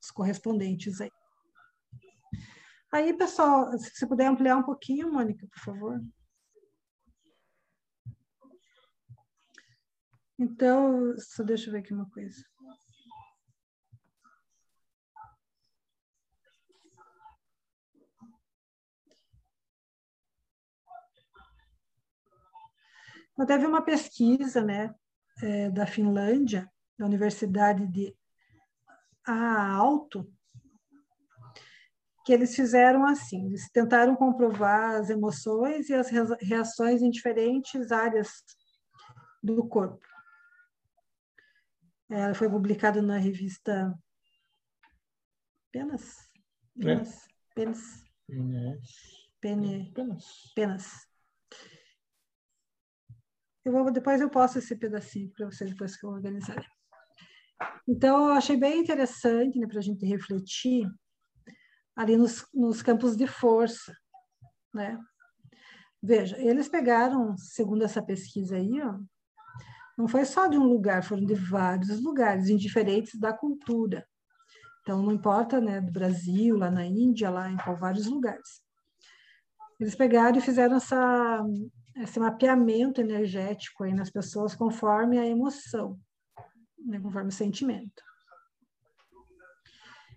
os correspondentes aí. Aí, pessoal, se você puder ampliar um pouquinho, Mônica, por favor. Então, só deixa eu ver aqui uma coisa. Então, teve uma pesquisa né, é, da Finlândia, da Universidade de a alto, que eles fizeram assim, eles tentaram comprovar as emoções e as reações em diferentes áreas do corpo. Ela foi publicada na revista Penas? Penas? Penas? Penas. Penas. Penas. Eu vou, depois eu posto esse pedacinho para vocês depois que eu organizar. Então, eu achei bem interessante né, para a gente refletir ali nos, nos campos de força, né? Veja, eles pegaram, segundo essa pesquisa aí, ó, não foi só de um lugar, foram de vários lugares, indiferentes da cultura. Então, não importa, né, do Brasil, lá na Índia, lá em vários lugares. Eles pegaram e fizeram essa, esse mapeamento energético aí nas pessoas conforme a emoção né, conforme o sentimento.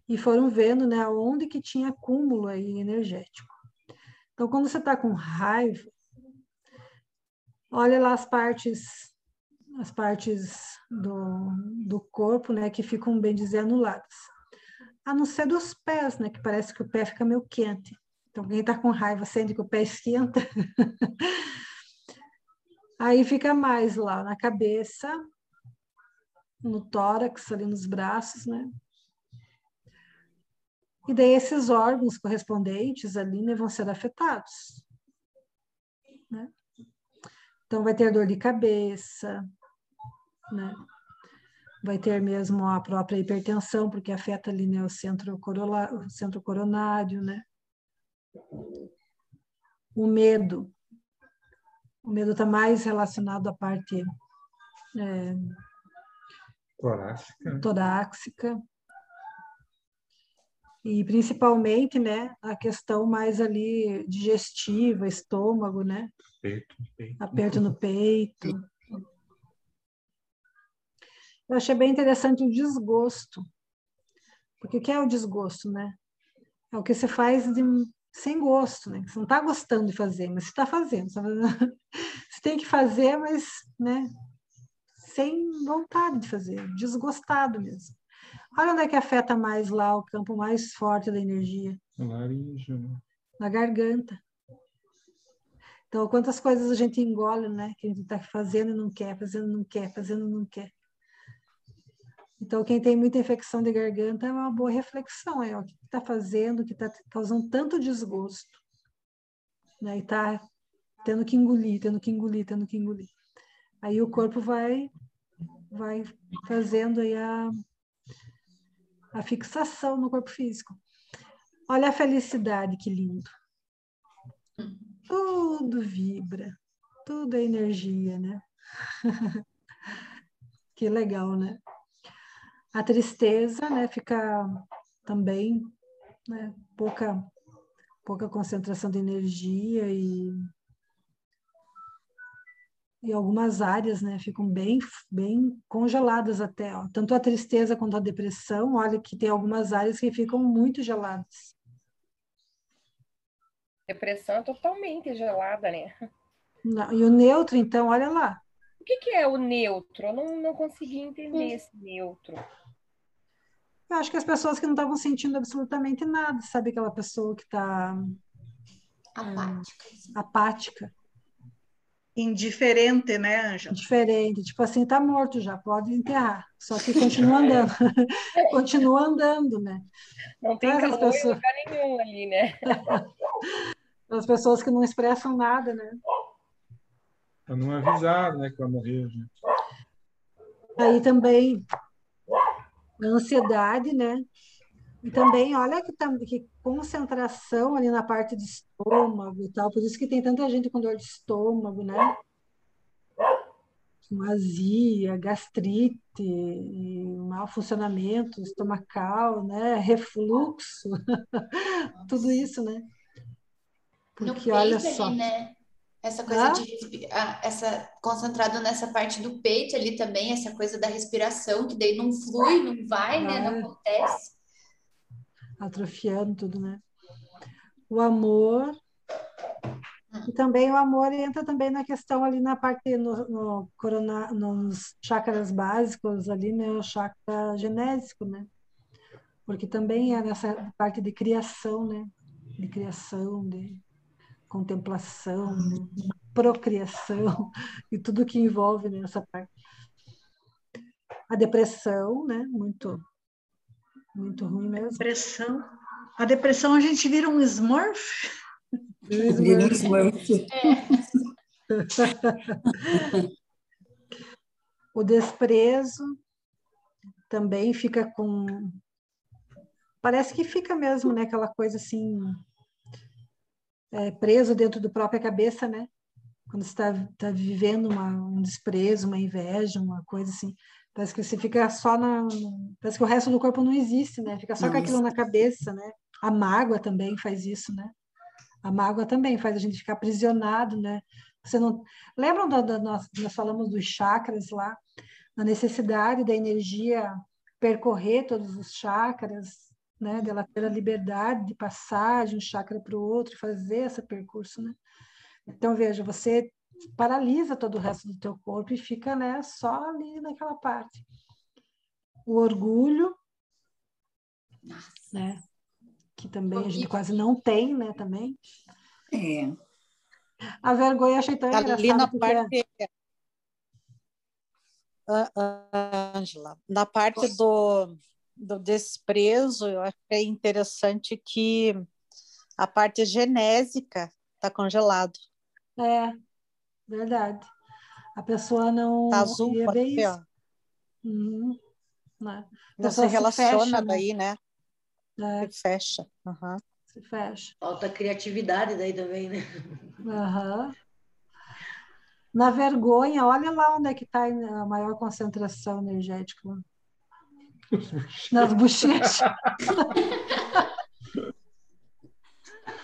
E foram vendo né, onde que tinha acúmulo aí energético. Então, quando você está com raiva, olha lá as partes as partes do, do corpo, né, que ficam, bem dizer, anuladas. A não ser dos pés, né, que parece que o pé fica meio quente. Então, quem está com raiva sente que o pé esquenta. Aí fica mais lá na cabeça, no tórax, ali nos braços, né? E daí esses órgãos correspondentes ali né, vão ser afetados. Né? Então vai ter dor de cabeça, né? vai ter mesmo a própria hipertensão, porque afeta ali né, o, centro o centro coronário, né? O medo. O medo está mais relacionado à parte é, torácica. torácica. E principalmente, né, a questão mais ali digestiva, estômago, né? Peito, peito. Aperto no peito. Eu achei bem interessante o desgosto. Porque o que é o desgosto, né? É o que você faz de, sem gosto, né? Você não está gostando de fazer, mas você está fazendo. Você tem que fazer, mas, né? Sem vontade de fazer, desgostado mesmo. Olha onde é que afeta mais lá o campo mais forte da energia. Na laringe, né? Na garganta. Então, quantas coisas a gente engole, né? Que a gente está fazendo e não quer, fazendo e não quer, fazendo e não quer. Então, quem tem muita infecção de garganta é uma boa reflexão, é o que está fazendo, que está causando tanto desgosto. Né? E está tendo que engolir, tendo que engolir, tendo que engolir. Aí o corpo vai, vai fazendo aí a, a fixação no corpo físico. Olha a felicidade, que lindo. Tudo vibra, tudo é energia, né? que legal, né? A tristeza, né, fica também, né, pouca pouca concentração de energia e e algumas áreas, né, ficam bem bem congeladas até, ó. tanto a tristeza quanto a depressão, olha que tem algumas áreas que ficam muito geladas. Depressão é totalmente gelada, né? Não, e o neutro, então, olha lá. O que, que é o neutro? Eu não, não consegui entender hum. esse neutro. Eu acho que as pessoas que não estavam sentindo absolutamente nada, sabe aquela pessoa que está apática. É, apática. Indiferente, né, Ângela? Indiferente, tipo assim, está morto já, pode enterrar. Só que continua andando. continua andando, né? Não tem calor pessoas... em lugar nenhum ali, né? As pessoas que não expressam nada, né? Para não avisar, né, que vai morrer, gente. Aí também a ansiedade, né? E também, olha que, que concentração ali na parte do estômago e tal, por isso que tem tanta gente com dor de estômago, né? Com azia, gastrite, mau funcionamento estomacal, né? Refluxo, tudo isso, né? Porque olha só. Ali, né? Essa coisa ah? de essa concentrado nessa parte do peito ali também, essa coisa da respiração, que daí não flui, não vai, né? Não acontece. Atrofiando tudo, né? O amor. E também o amor entra também na questão ali na parte no, no corona, nos chakras básicos ali, né? O chakra genésico, né? Porque também é nessa parte de criação, né? De criação, de contemplação, procriação e tudo que envolve nessa parte. A depressão, né? Muito, muito ruim mesmo. Depressão. A depressão a gente vira um Smurf. Vira um Smurf. o desprezo também fica com parece que fica mesmo, né? Aquela coisa assim é, preso dentro da própria cabeça, né? Quando você está tá vivendo uma, um desprezo, uma inveja, uma coisa assim, parece que você fica só na. Parece que o resto do corpo não existe, né? Fica só com aquilo na cabeça, né? A mágoa também faz isso, né? A mágoa também faz a gente ficar aprisionado, né? Você não lembram da, da nós, nós falamos dos chakras lá, da necessidade da energia percorrer todos os chakras, né, dela ter a liberdade de passar de um chakra para o outro e fazer esse percurso, né? Então, veja, você paralisa todo o resto do teu corpo e fica, né, só ali naquela parte. O orgulho, né, que também a gente quase não tem, né, também. É. A vergonha achei tão ali na parte Ângela, na parte do do desprezo, eu achei interessante que a parte genésica está congelado. É, verdade. A pessoa não. Tá azul, pode ver Uhum. Né? Não se pessoa se relaciona fecha, né? daí, né? É, Se fecha. Aham. se fecha. Falta criatividade daí também, né? Aham. Na vergonha, olha lá onde é que está a maior concentração energética. Nas bochechas.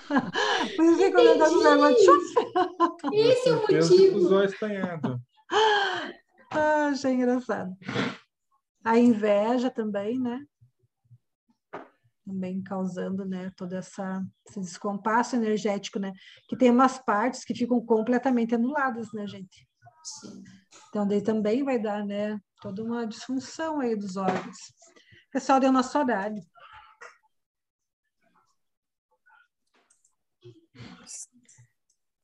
Por isso que eu tchuf, Esse é o motivo. usou espanhado. Ah, achei engraçado. A inveja também, né? Também causando, né, todo essa, esse descompasso energético, né? Que tem umas partes que ficam completamente anuladas, né, gente? Sim. Então, daí também vai dar, né, toda uma disfunção aí dos órgãos. Pessoal, deu nosso horário.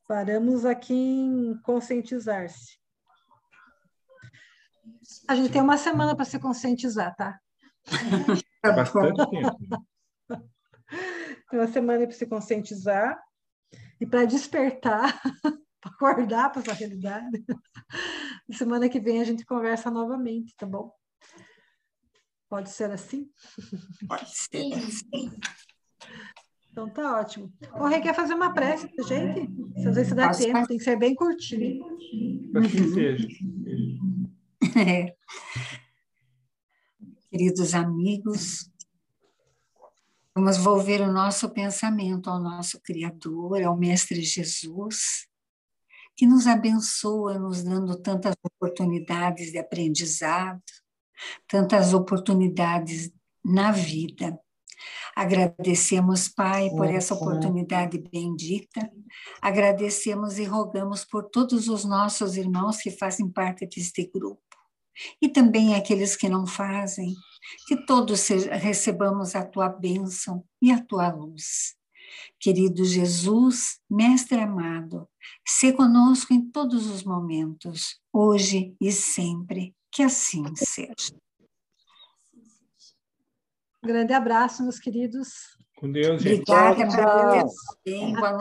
Paramos aqui em conscientizar-se. A gente tem uma semana para se conscientizar, tá? É bastante tempo. Tem uma semana para se conscientizar e para despertar, para acordar para essa realidade. Semana que vem a gente conversa novamente, tá bom? Pode ser assim? Pode ser. Então tá ótimo. O Rei quer fazer uma prece pra gente? Se às vezes se dá Posso tempo, fazer? tem que ser bem curtinho. Assim seja. É. Queridos amigos, vamos volver o nosso pensamento ao nosso Criador, ao Mestre Jesus, que nos abençoa, nos dando tantas oportunidades de aprendizado, tantas oportunidades na vida. Agradecemos, Pai, por essa oportunidade bendita. Agradecemos e rogamos por todos os nossos irmãos que fazem parte deste grupo. E também aqueles que não fazem, que todos recebamos a tua bênção e a tua luz. Querido Jesus, Mestre amado, se conosco em todos os momentos, hoje e sempre, que assim seja. Grande abraço, meus queridos. Com Deus, gente. Obrigada, Tchau. Até.